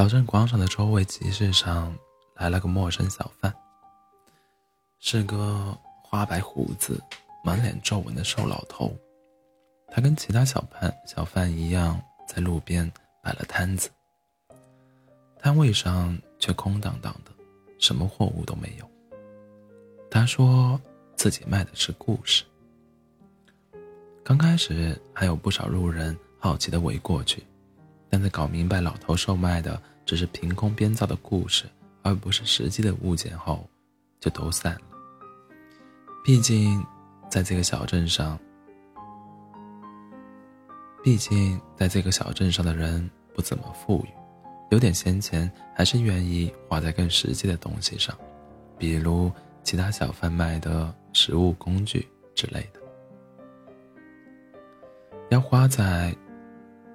小镇广场的周围集市上来了个陌生小贩，是个花白胡子、满脸皱纹的瘦老头。他跟其他小贩小贩一样，在路边摆了摊子，摊位上却空荡荡的，什么货物都没有。他说自己卖的是故事。刚开始还有不少路人好奇的围过去，但在搞明白老头售卖的只是凭空编造的故事，而不是实际的物件后，就都散了。毕竟，在这个小镇上，毕竟在这个小镇上的人不怎么富裕，有点闲钱还是愿意花在更实际的东西上，比如其他小贩卖的食物、工具之类的。要花在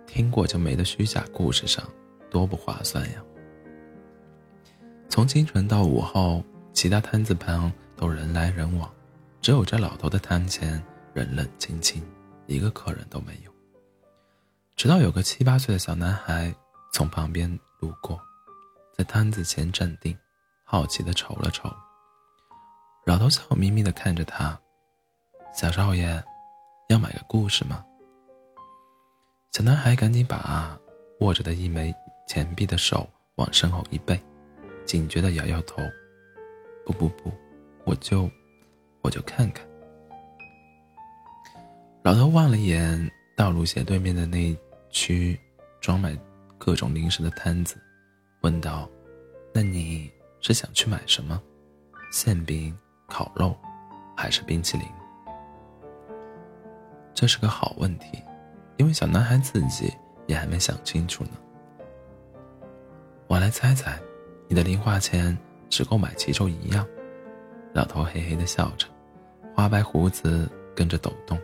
听过就没的虚假故事上，多不划算呀！从清晨到午后，其他摊子旁都人来人往，只有这老头的摊前人冷清清，一个客人都没有。直到有个七八岁的小男孩从旁边路过，在摊子前站定，好奇的瞅了瞅。老头笑眯眯的看着他：“小少爷，要买个故事吗？”小男孩赶紧把握着的一枚钱币的手往身后一背，警觉的摇摇头：“不不不，我就，我就看看。”老头望了一眼道路斜对面的那区装满各种零食的摊子，问道：“那你是想去买什么？馅饼、烤肉，还是冰淇淋？”这是个好问题。因为小男孩自己也还没想清楚呢。我来猜猜，你的零花钱只够买其中一样。老头嘿嘿的笑着，花白胡子跟着抖动。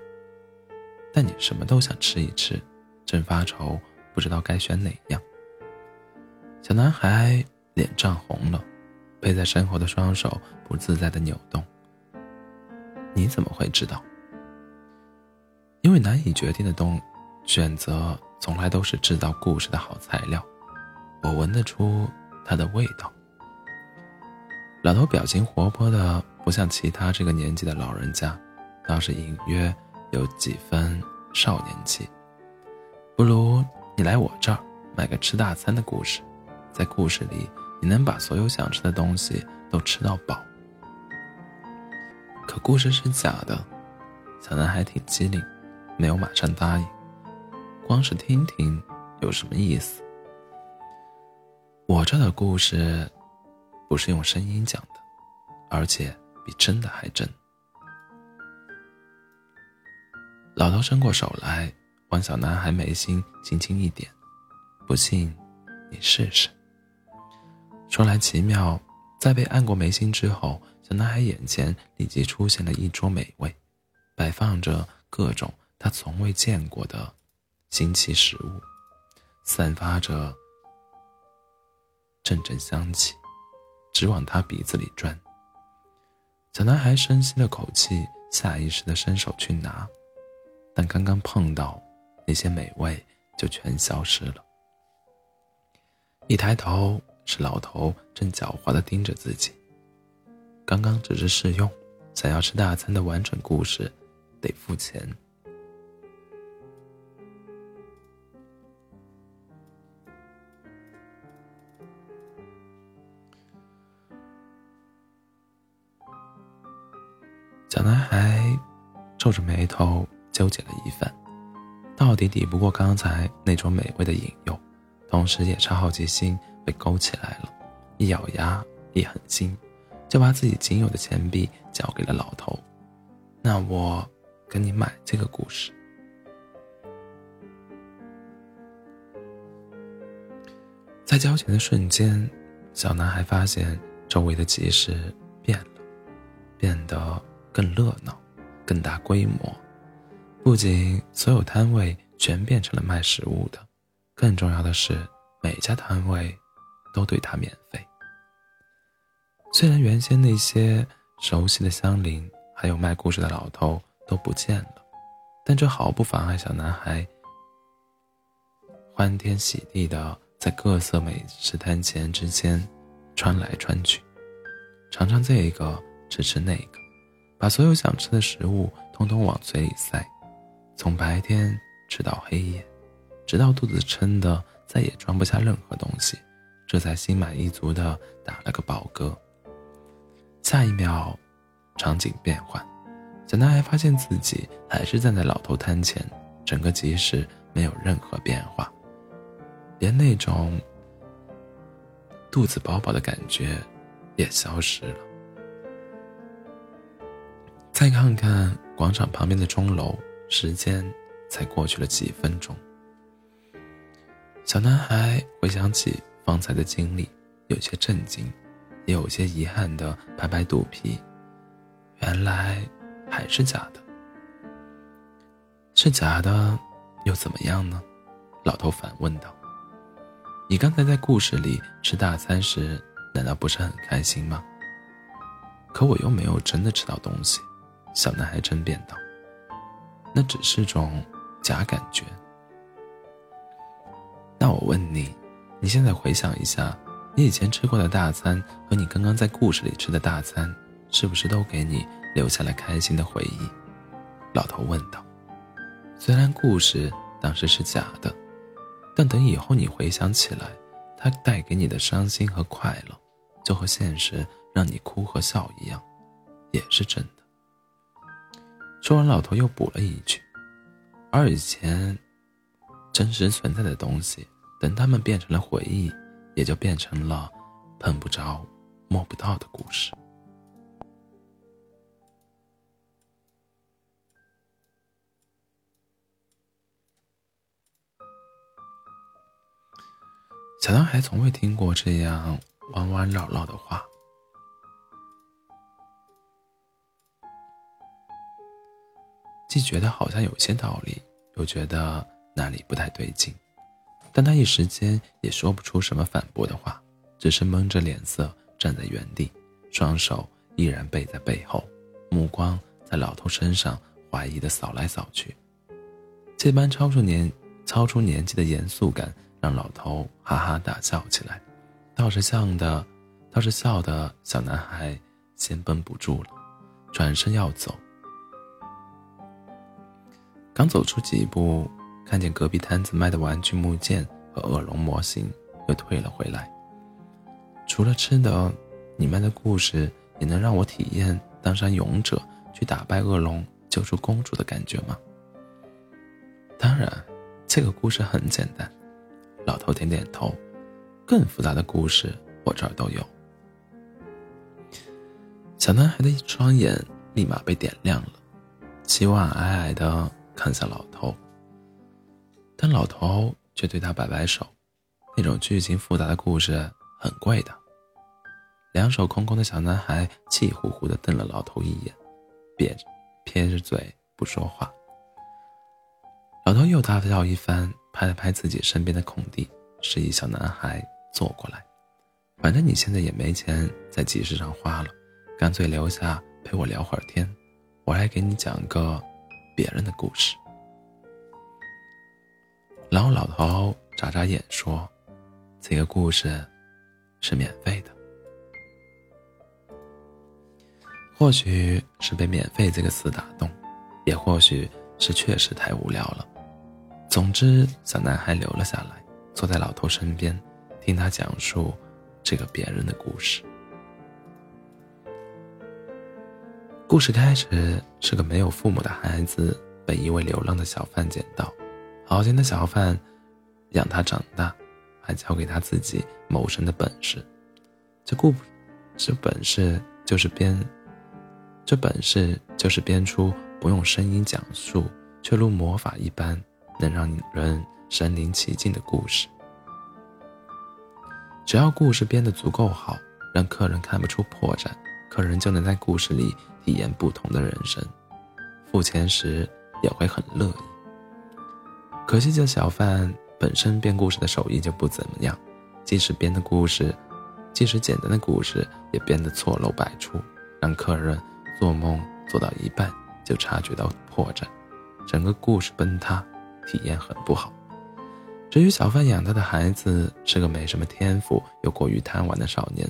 但你什么都想吃一吃，正发愁不知道该选哪样。小男孩脸涨红了，背在身后的双手不自在的扭动。你怎么会知道？因为难以决定的东。选择从来都是制造故事的好材料，我闻得出它的味道。老头表情活泼的不像其他这个年纪的老人家，倒是隐约有几分少年气。不如你来我这儿买个吃大餐的故事，在故事里你能把所有想吃的东西都吃到饱。可故事是假的，小男孩挺机灵，没有马上答应。光是听听有什么意思？我这的故事不是用声音讲的，而且比真的还真。老头伸过手来，往小男孩眉心轻轻一点，不信你试试。说来奇妙，在被按过眉心之后，小男孩眼前立即出现了一桌美味，摆放着各种他从未见过的。新奇食物，散发着阵阵香气，直往他鼻子里钻。小男孩深吸了口气，下意识的伸手去拿，但刚刚碰到，那些美味就全消失了。一抬头，是老头正狡猾的盯着自己。刚刚只是试用，想要吃大餐的完整故事，得付钱。小男孩皱着眉头纠结了一番，到底抵不过刚才那种美味的引诱，同时也是好奇心被勾起来了，一咬牙一狠心，就把自己仅有的钱币交给了老头。那我跟你买这个故事。在交钱的瞬间，小男孩发现周围的集市变了，变得。更热闹，更大规模。不仅所有摊位全变成了卖食物的，更重要的是，每家摊位都对他免费。虽然原先那些熟悉的乡邻还有卖故事的老头都不见了，但这毫不妨碍小男孩欢天喜地的在各色美食摊前之间穿来穿去，尝尝这个，吃吃那个，把所有想吃的食物通通往嘴里塞，从白天吃到黑夜，直到肚子撑得再也装不下任何东西，这才心满意足地打了个饱嗝。下一秒，场景变换，小男孩发现自己还是站在老头摊前，整个集市没有任何变化。连那种肚子饱饱的感觉也消失了。再看看广场旁边的钟楼，时间才过去了几分钟。小男孩回想起方才的经历，有些震惊，也有些遗憾的拍拍肚皮。原来还是假的，是假的，又怎么样呢？老头反问道。你刚才在故事里吃大餐时，难道不是很开心吗？可我又没有真的吃到东西，小男孩争辩道。那只是种假感觉。那我问你，你现在回想一下，你以前吃过的大餐和你刚刚在故事里吃的大餐，是不是都给你留下了开心的回忆？老头问道。虽然故事当时是假的。但等以后你回想起来，它带给你的伤心和快乐，就和现实让你哭和笑一样，也是真的。说完，老头又补了一句：“而以前真实存在的东西，等他们变成了回忆，也就变成了碰不着、摸不到的故事。”小男孩从未听过这样弯弯绕绕的话，既觉得好像有些道理，又觉得哪里不太对劲，但他一时间也说不出什么反驳的话，只是蒙着脸色站在原地，双手依然背在背后，目光在老头身上怀疑的扫来扫去，这般超出年超出年纪的严肃感。让老头哈哈大笑起来，倒是笑的，倒是笑的小男孩先绷不住了，转身要走。刚走出几步，看见隔壁摊子卖的玩具木剑和恶龙模型，又退了回来。除了吃的，你们的故事也能让我体验当上勇者，去打败恶龙，救出公主的感觉吗？当然，这个故事很简单。老头点点头，更复杂的故事我这儿都有。小男孩的一双眼立马被点亮了，希望矮矮的看向老头，但老头却对他摆摆手，那种剧情复杂的故事很贵的。两手空空的小男孩气呼呼的瞪了老头一眼，瘪着撇着嘴不说话。老头又大笑一番。拍了拍自己身边的空地，示意小男孩坐过来。反正你现在也没钱在集市上花了，干脆留下陪我聊会儿天。我来给你讲个别人的故事。然后老头眨眨眼说：“这个故事是免费的。”或许是被“免费”这个词打动，也或许是确实太无聊了。总之，小男孩留了下来，坐在老头身边，听他讲述这个别人的故事。故事开始是个没有父母的孩子被一位流浪的小贩捡到，好心的小贩养他长大，还教给他自己谋生的本事。这故这本事就是编，这本事就是编出不用声音讲述，却如魔法一般。能让人身临其境的故事，只要故事编得足够好，让客人看不出破绽，客人就能在故事里体验不同的人生，付钱时也会很乐意。可惜这小贩本身编故事的手艺就不怎么样，即使编的故事，即使简单的故事也编得错漏百出，让客人做梦做到一半就察觉到破绽，整个故事崩塌。体验很不好，至于小贩养大的孩子是个没什么天赋又过于贪玩的少年，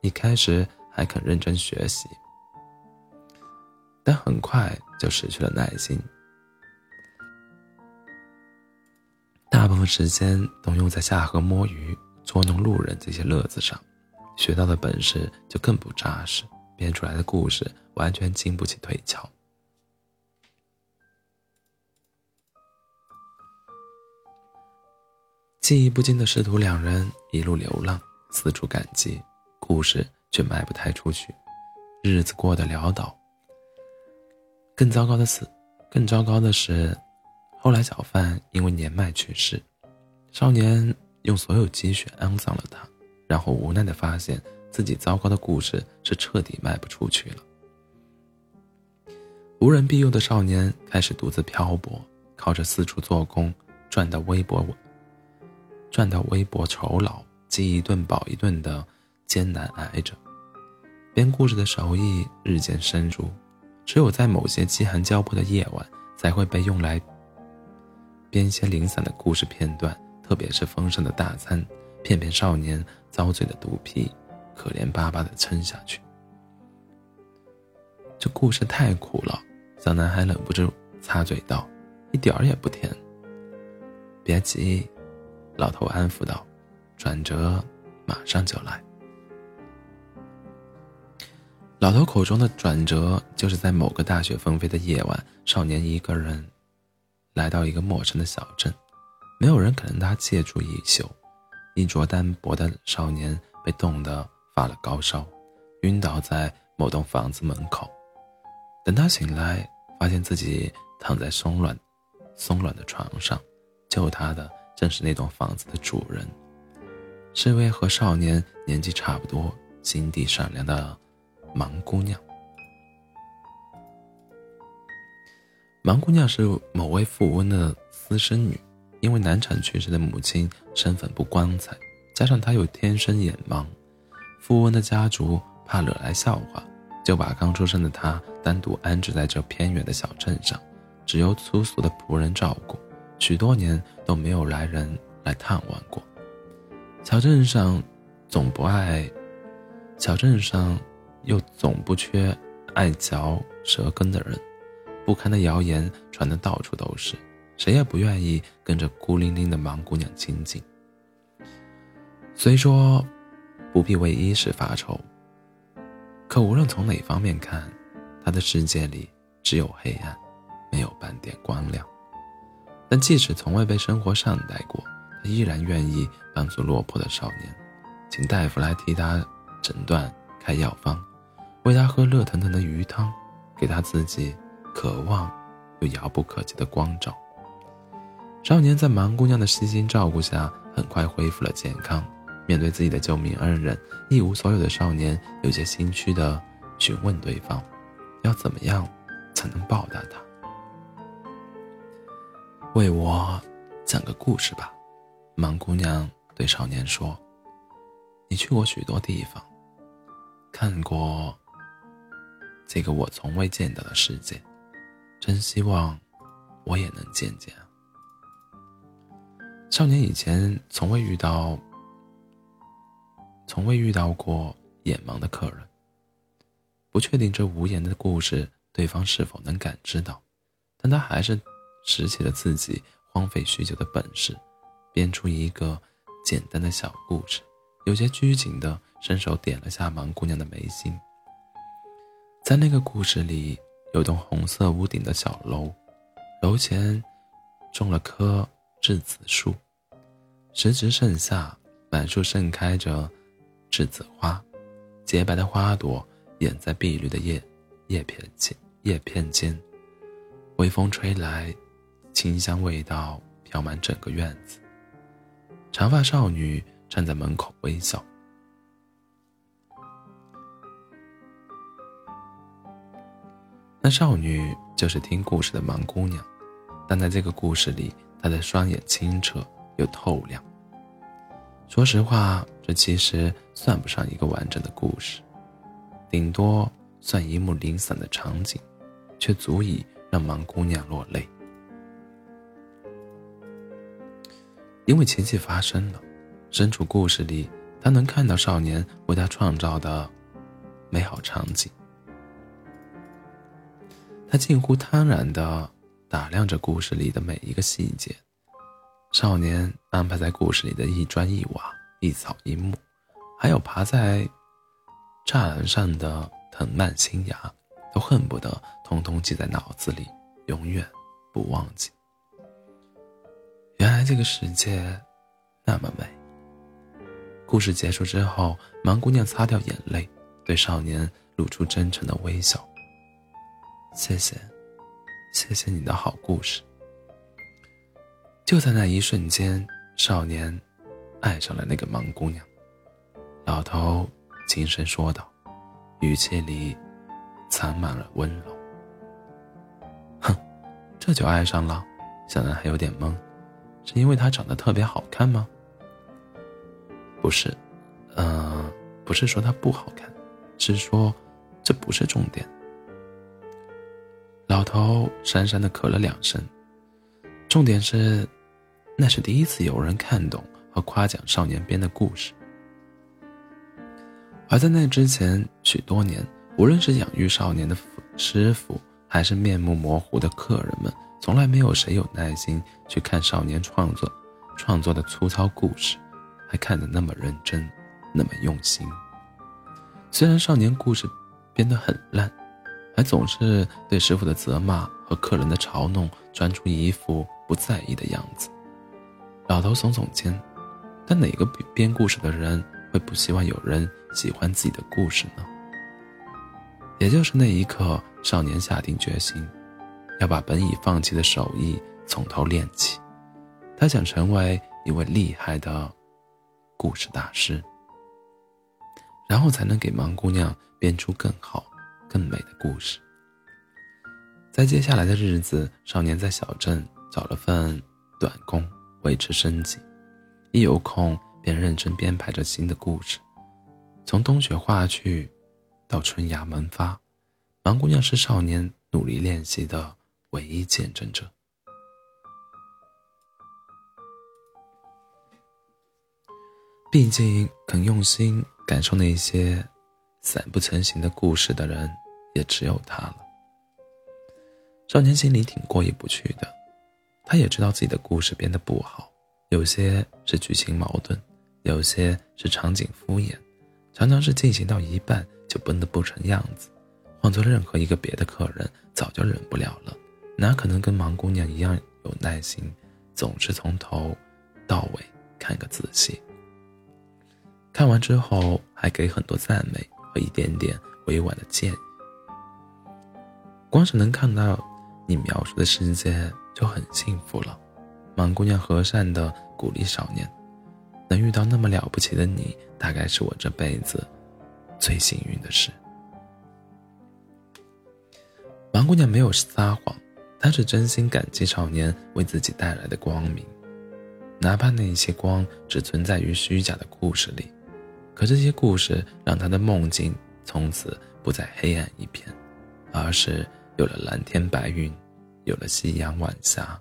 一开始还肯认真学习，但很快就失去了耐心，大部分时间都用在下河摸鱼、捉弄路人这些乐子上，学到的本事就更不扎实，编出来的故事完全经不起推敲。记忆不精的师徒两人一路流浪，四处赶集，故事却卖不太出去，日子过得潦倒。更糟糕的是，更糟糕的是，后来小贩因为年迈去世，少年用所有积蓄安葬了他，然后无奈的发现自己糟糕的故事是彻底卖不出去了。无人庇佑的少年开始独自漂泊，靠着四处做工赚到微薄。赚到微薄酬劳，饥一顿饱一顿的艰难挨着，编故事的手艺日渐深入，只有在某些饥寒交迫的夜晚，才会被用来编些零散的故事片段，特别是丰盛的大餐，骗骗少年遭罪的肚皮，可怜巴巴的撑下去。这故事太苦了，小男孩忍不住插嘴道：“一点儿也不甜。”别急。老头安抚道：“转折马上就来。”老头口中的转折，就是在某个大雪纷飞的夜晚，少年一个人来到一个陌生的小镇，没有人可能他借住一宿。衣着单薄的少年被冻得发了高烧，晕倒在某栋房子门口。等他醒来，发现自己躺在松软、松软的床上，救他的。正是那栋房子的主人，是位和少年年纪差不多、心地善良的盲姑娘。盲姑娘是某位富翁的私生女，因为难产去世的母亲身份不光彩，加上她又天生眼盲，富翁的家族怕惹来笑话，就把刚出生的她单独安置在这偏远的小镇上，只由粗俗的仆人照顾。许多年都没有来人来探望过。小镇上总不爱，小镇上又总不缺爱嚼舌根的人。不堪的谣言传得到处都是，谁也不愿意跟着孤零零的盲姑娘亲近。虽说不必为衣食发愁，可无论从哪方面看，她的世界里只有黑暗，没有半点光亮。但即使从未被生活善待过，他依然愿意帮助落魄的少年，请大夫来替他诊断、开药方，喂他喝热腾腾的鱼汤，给他自己渴望又遥不可及的光照。少年在盲姑娘的悉心照顾下，很快恢复了健康。面对自己的救命恩人，一无所有的少年有些心虚地询问对方：要怎么样才能报答他？为我讲个故事吧，盲姑娘对少年说：“你去过许多地方，看过这个我从未见到的世界，真希望我也能见见。”少年以前从未遇到，从未遇到过眼盲的客人，不确定这无言的故事对方是否能感知到，但他还是。拾起了自己荒废许久的本事，编出一个简单的小故事，有些拘谨的伸手点了下盲姑娘的眉心。在那个故事里，有栋红色屋顶的小楼，楼前种了棵栀子树，时值盛夏，满树盛开着栀子花，洁白的花朵掩在碧绿的叶叶片间，叶片间，微风吹来。清香味道飘满整个院子。长发少女站在门口微笑。那少女就是听故事的盲姑娘，但在这个故事里，她的双眼清澈又透亮。说实话，这其实算不上一个完整的故事，顶多算一幕零散的场景，却足以让盲姑娘落泪。因为奇迹发生了，身处故事里，他能看到少年为他创造的美好场景。他近乎贪婪地打量着故事里的每一个细节，少年安排在故事里的一砖一瓦、一草一木，还有爬在栅栏上的藤蔓新芽，都恨不得通通记在脑子里，永远不忘记。原来这个世界那么美。故事结束之后，盲姑娘擦掉眼泪，对少年露出真诚的微笑。谢谢，谢谢你的好故事。就在那一瞬间，少年爱上了那个盲姑娘。老头轻声说道，语气里藏满了温柔。哼，这就爱上了？小男孩有点懵。是因为她长得特别好看吗？不是，嗯，不是说她不好看，是说这不是重点。老头讪讪的咳了两声，重点是，那是第一次有人看懂和夸奖少年编的故事，而在那之前许多年，无论是养育少年的师傅，还是面目模糊的客人们。从来没有谁有耐心去看少年创作创作的粗糙故事，还看得那么认真，那么用心。虽然少年故事编得很烂，还总是对师傅的责骂和客人的嘲弄装出一副不在意的样子。老头耸耸肩，但哪个编故事的人会不希望有人喜欢自己的故事呢？也就是那一刻，少年下定决心。要把本已放弃的手艺从头练起，他想成为一位厉害的故事大师，然后才能给盲姑娘编出更好、更美的故事。在接下来的日子，少年在小镇找了份短工维持生计，一有空便认真编排着新的故事。从冬雪化去到春芽萌发，盲姑娘是少年努力练习的。唯一见证者。毕竟，肯用心感受那些散不成形的故事的人，也只有他了。少年心里挺过意不去的，他也知道自己的故事编得不好，有些是剧情矛盾，有些是场景敷衍，常常是进行到一半就崩得不成样子。换做任何一个别的客人，早就忍不了了。哪可能跟盲姑娘一样有耐心，总是从头到尾看个仔细。看完之后还给很多赞美和一点点委婉的建议。光是能看到你描述的世界就很幸福了。盲姑娘和善的鼓励少年，能遇到那么了不起的你，大概是我这辈子最幸运的事。盲姑娘没有撒谎。她是真心感激少年为自己带来的光明，哪怕那些光只存在于虚假的故事里，可这些故事让她的梦境从此不再黑暗一片，而是有了蓝天白云，有了夕阳晚霞，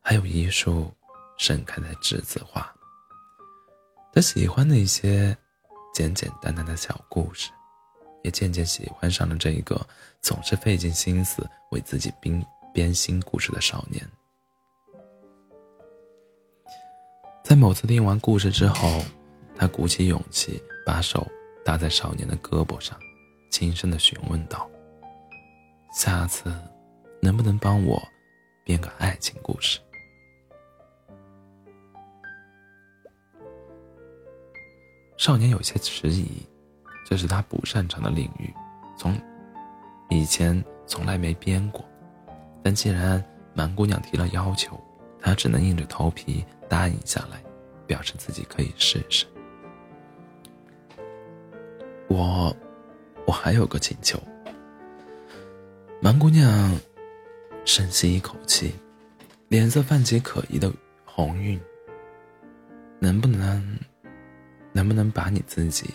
还有一束盛开的栀子花。他喜欢那些简简单单的小故事，也渐渐喜欢上了这一个总是费尽心思为自己编。编新故事的少年，在某次听完故事之后，他鼓起勇气，把手搭在少年的胳膊上，轻声的询问道：“下次能不能帮我编个爱情故事？”少年有些迟疑，这是他不擅长的领域，从以前从来没编过。但既然蛮姑娘提了要求，他只能硬着头皮答应下来，表示自己可以试试。我，我还有个请求。蛮姑娘深吸一口气，脸色泛起可疑的红晕。能不能，能不能把你自己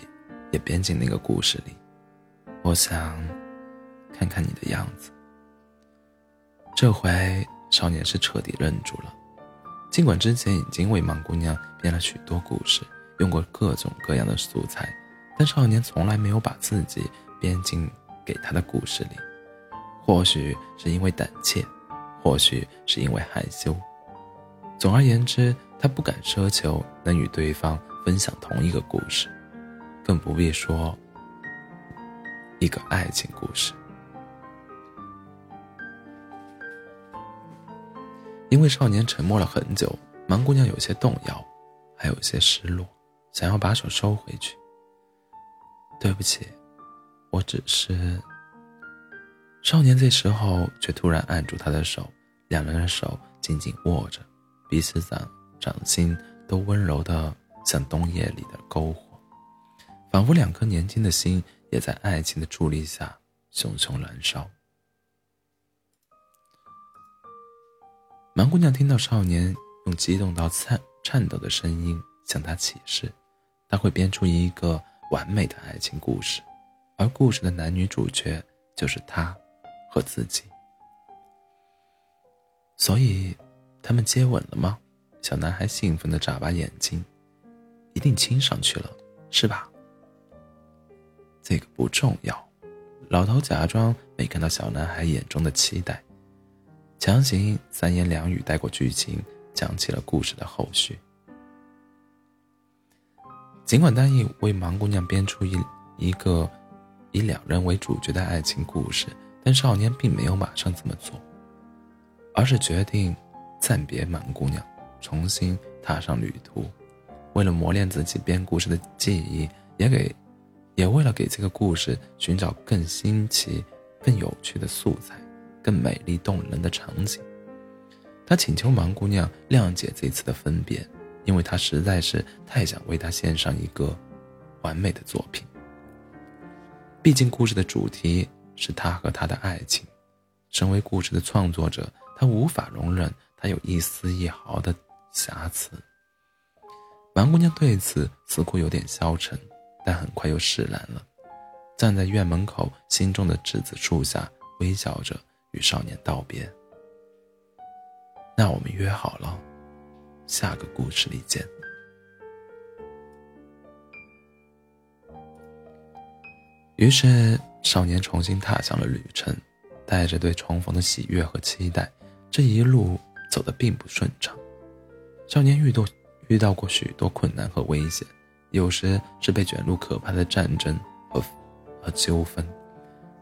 也编进那个故事里？我想看看你的样子。这回少年是彻底愣住了，尽管之前已经为盲姑娘编了许多故事，用过各种各样的素材，但少年从来没有把自己编进给他的故事里。或许是因为胆怯，或许是因为害羞。总而言之，他不敢奢求能与对方分享同一个故事，更不必说一个爱情故事。因为少年沉默了很久，盲姑娘有些动摇，还有些失落，想要把手收回去。对不起，我只是……少年这时候却突然按住她的手，两人的手紧紧握着，彼此掌掌心都温柔的像冬夜里的篝火，仿佛两颗年轻的心也在爱情的助力下熊熊燃烧。盲姑娘听到少年用激动到颤颤抖的声音向她起誓，他会编出一个完美的爱情故事，而故事的男女主角就是他和自己。所以，他们接吻了吗？小男孩兴奋的眨巴眼睛，一定亲上去了，是吧？这个不重要。老头假装没看到小男孩眼中的期待。强行三言两语带过剧情，讲起了故事的后续。尽管答应为盲姑娘编出一一个以两人为主角的爱情故事，但少年并没有马上这么做，而是决定暂别盲姑娘，重新踏上旅途。为了磨练自己编故事的技艺，也给，也为了给这个故事寻找更新奇、更有趣的素材。更美丽动人的场景，他请求盲姑娘谅解这次的分别，因为他实在是太想为她献上一个完美的作品。毕竟故事的主题是他和他的爱情，身为故事的创作者，他无法容忍他有一丝一毫的瑕疵。盲姑娘对此似乎有点消沉，但很快又释然了，站在院门口心中的栀子树下，微笑着。与少年道别，那我们约好了，下个故事里见。于是，少年重新踏上了旅程，带着对重逢的喜悦和期待。这一路走得并不顺畅，少年遇到遇到过许多困难和危险，有时是被卷入可怕的战争和和纠纷。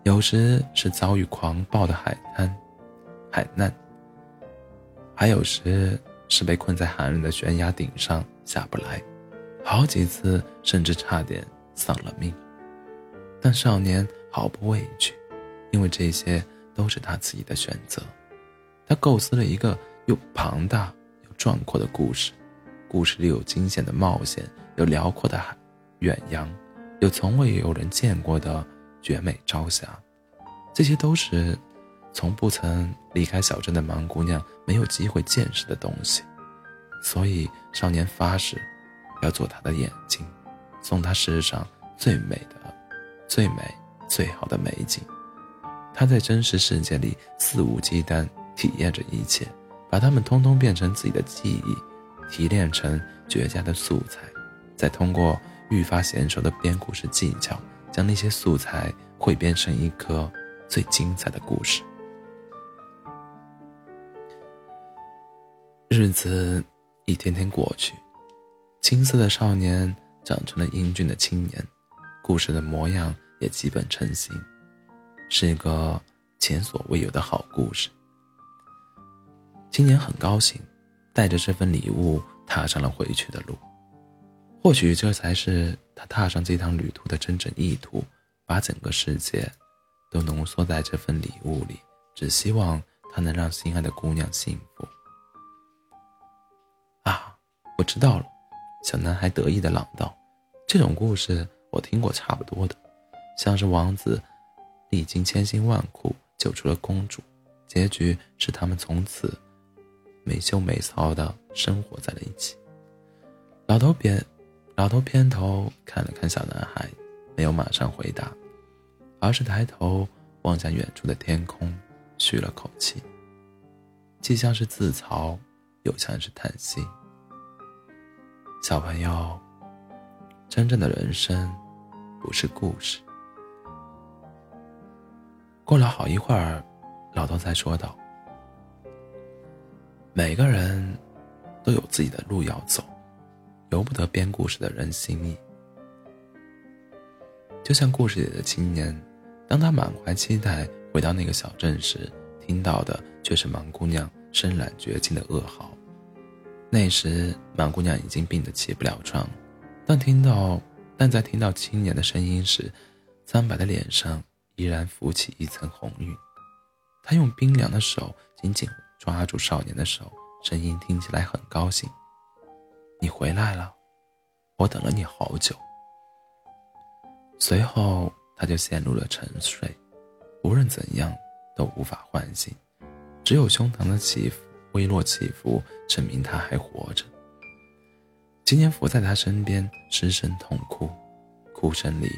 有时是遭遇狂暴的海滩、海难，还有时是被困在寒冷的悬崖顶上下不来，好几次甚至差点丧了命。但少年毫不畏惧，因为这些都是他自己的选择。他构思了一个又庞大又壮阔的故事，故事里有惊险的冒险，有辽阔的海远洋，有从未有人见过的。绝美朝霞，这些都是从不曾离开小镇的盲姑娘没有机会见识的东西，所以少年发誓要做她的眼睛，送她世上最美的、最美、最好的美景。他在真实世界里肆无忌惮体验着一切，把它们通通变成自己的记忆，提炼成绝佳的素材，再通过愈发娴熟的编故事技巧。将那些素材汇编成一个最精彩的故事。日子一天天过去，青涩的少年长成了英俊的青年，故事的模样也基本成型，是一个前所未有的好故事。青年很高兴，带着这份礼物踏上了回去的路。或许这才是他踏上这趟旅途的真正意图，把整个世界都浓缩在这份礼物里，只希望他能让心爱的姑娘幸福。啊，我知道了，小男孩得意的朗道：“这种故事我听过差不多的，像是王子历经千辛万苦救出了公主，结局是他们从此没羞没臊的生活在了一起。”老头别。老头偏头看了看小男孩，没有马上回答，而是抬头望向远处的天空，吁了口气，既像是自嘲，又像是叹息。小朋友，真正的人生不是故事。过了好一会儿，老头才说道：“每个人都有自己的路要走，由不得编故事的人心意。就像故事里的青年，当他满怀期待回到那个小镇时，听到的却是盲姑娘身染绝情的噩耗。”那时，盲姑娘已经病得起不了床，但听到，但在听到青年的声音时，苍白的脸上依然浮起一层红晕。他用冰凉的手紧紧抓住少年的手，声音听起来很高兴：“你回来了，我等了你好久。”随后，他就陷入了沉睡，无论怎样都无法唤醒，只有胸膛的起伏。微弱起伏，证明他还活着。青年伏在他身边，失声痛哭，哭声里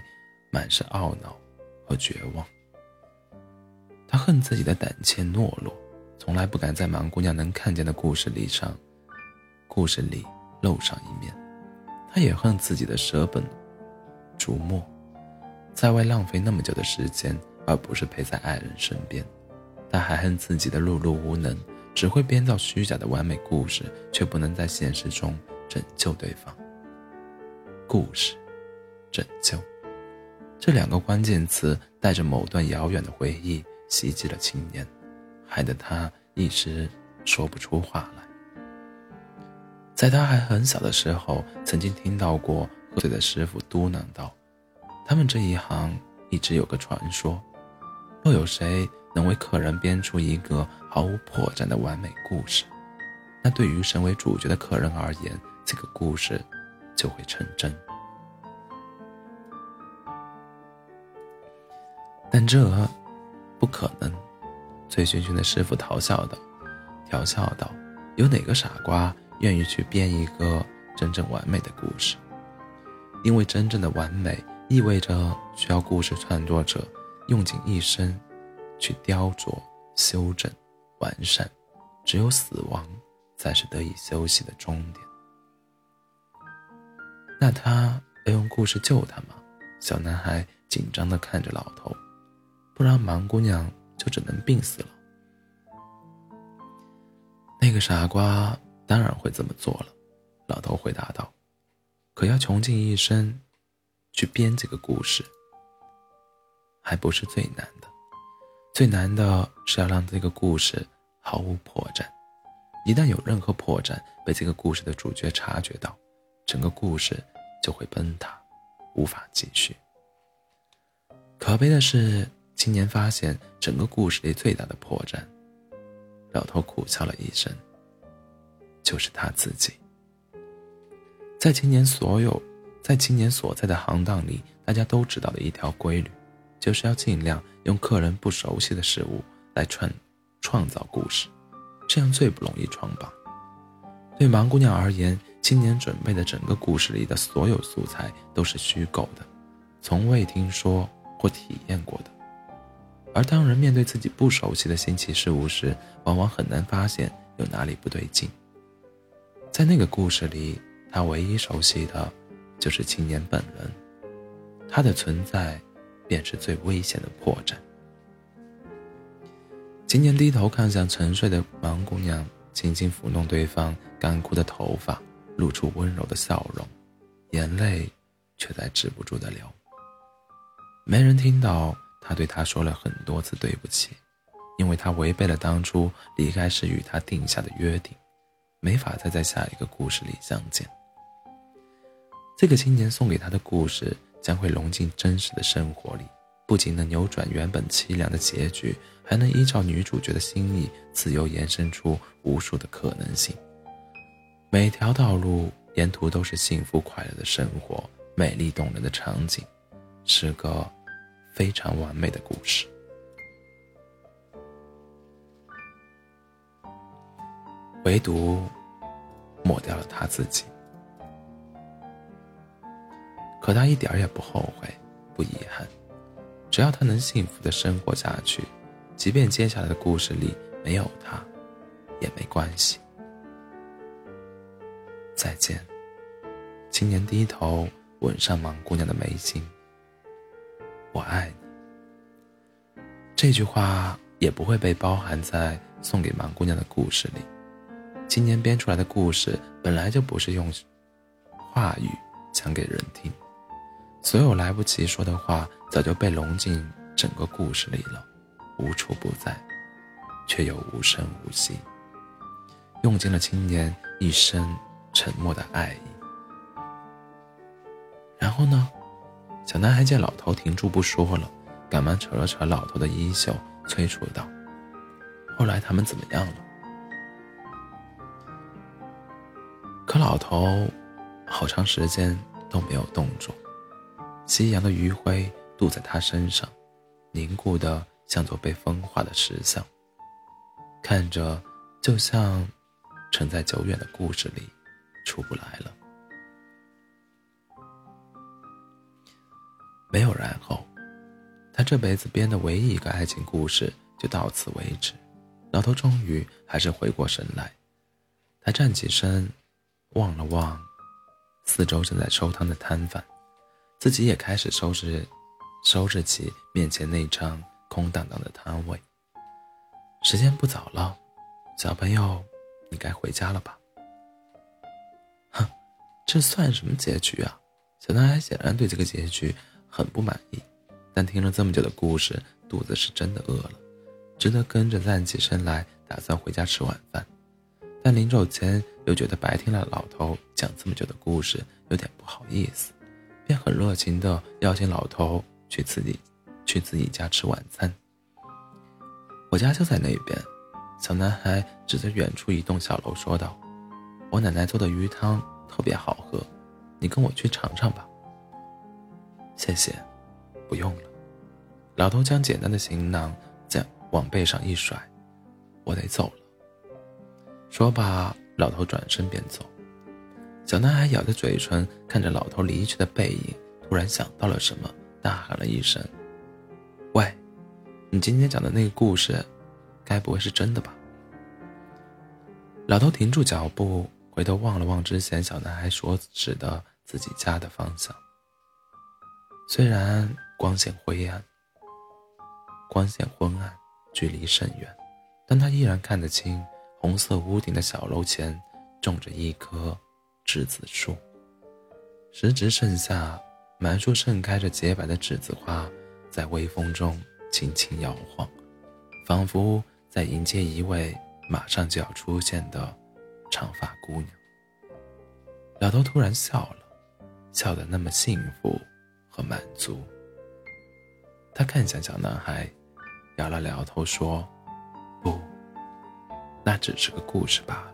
满是懊恼和绝望。他恨自己的胆怯懦弱，从来不敢在盲姑娘能看见的故事里上，故事里露上一面。他也恨自己的舍本逐末，在外浪费那么久的时间，而不是陪在爱人身边。他还恨自己的碌碌无能。只会编造虚假的完美故事，却不能在现实中拯救对方。故事，拯救，这两个关键词带着某段遥远的回忆袭击了青年，害得他一时说不出话来。在他还很小的时候，曾经听到过喝醉的师傅嘟囔道：“他们这一行一直有个传说，若有谁……”能为客人编出一个毫无破绽的完美故事，那对于身为主角的客人而言，这个故事就会成真。但这不可能，醉醺醺的师傅咆哮道：“调笑道，有哪个傻瓜愿意去编一个真正完美的故事？因为真正的完美意味着需要故事创作者用尽一生。”去雕琢、修正、完善，只有死亡才是得以休息的终点。那他要用故事救他吗？小男孩紧张地看着老头，不然盲姑娘就只能病死了。那个傻瓜当然会这么做了，老头回答道。可要穷尽一生去编这个故事，还不是最难的。最难的是要让这个故事毫无破绽，一旦有任何破绽被这个故事的主角察觉到，整个故事就会崩塌，无法继续。可悲的是，青年发现整个故事里最大的破绽。老头苦笑了一声，就是他自己。在青年所有，在青年所在的行当里，大家都知道的一条规律。就是要尽量用客人不熟悉的事物来创创造故事，这样最不容易闯榜。对盲姑娘而言，青年准备的整个故事里的所有素材都是虚构的，从未听说或体验过的。而当人面对自己不熟悉的新奇事物时，往往很难发现有哪里不对劲。在那个故事里，他唯一熟悉的，就是青年本人，他的存在。便是最危险的破绽。青年低头看向沉睡的盲姑娘，轻轻抚弄对方干枯的头发，露出温柔的笑容，眼泪却在止不住的流。没人听到他对他说了很多次对不起，因为他违背了当初离开时与他定下的约定，没法再在下一个故事里相见。这个青年送给他的故事。将会融进真实的生活里，不仅能扭转原本凄凉的结局，还能依照女主角的心意，自由延伸出无数的可能性。每条道路沿途都是幸福快乐的生活，美丽动人的场景，是个非常完美的故事。唯独抹掉了他自己。可他一点也不后悔，不遗憾，只要他能幸福的生活下去，即便接下来的故事里没有他，也没关系。再见。”青年低头吻上盲姑娘的眉心。“我爱你。”这句话也不会被包含在送给盲姑娘的故事里。青年编出来的故事本来就不是用话语讲给人听，所有来不及说的话早就被融进整个故事里了，无处不在，却又无声无息。用尽了青年一生沉默的爱意。然后呢？小男孩见老头停住不说了，赶忙扯了扯老头的衣袖，催促道：“后来他们怎么样了？”可老头好长时间都没有动作。夕阳的余晖镀在他身上，凝固的像座被风化的石像，看着就像。沉在久远的故事里，出不来了。没有然后，他这辈子编的唯一一个爱情故事就到此为止。老头终于还是回过神来，他站起身，望了望四周正在收摊的摊贩，自己也开始收拾，收拾起面前那张空荡荡的摊位。时间不早了，小朋友。你该回家了吧？哼，这算什么结局啊？小男孩显然对这个结局很不满意，但听了这么久的故事，肚子是真的饿了，只得跟着站起身来，打算回家吃晚饭。但临走前又觉得白听了老头讲这么久的故事，有点不好意思，便很热情地邀请老头去自己去自己家吃晚餐。我家就在那边。小男孩指着远处一栋小楼说道：“我奶奶做的鱼汤特别好喝，你跟我去尝尝吧。”谢谢，不用了。老头将简单的行囊在往背上一甩：“我得走了。”说罢，老头转身便走。小男孩咬着嘴唇，看着老头离去的背影，突然想到了什么，大喊了一声：“喂，你今天讲的那个故事？”该不会是真的吧？老头停住脚步，回头望了望之前小男孩所指的自己家的方向。虽然光线灰暗，光线昏暗，距离甚远，但他依然看得清红色屋顶的小楼前种着一棵栀子树。时值盛夏，满树盛开着洁白的栀子花，在微风中轻轻摇晃，仿佛……在迎接一位马上就要出现的长发姑娘，老头突然笑了，笑得那么幸福和满足。他看向小男孩，摇了摇头说：“不，那只是个故事吧。”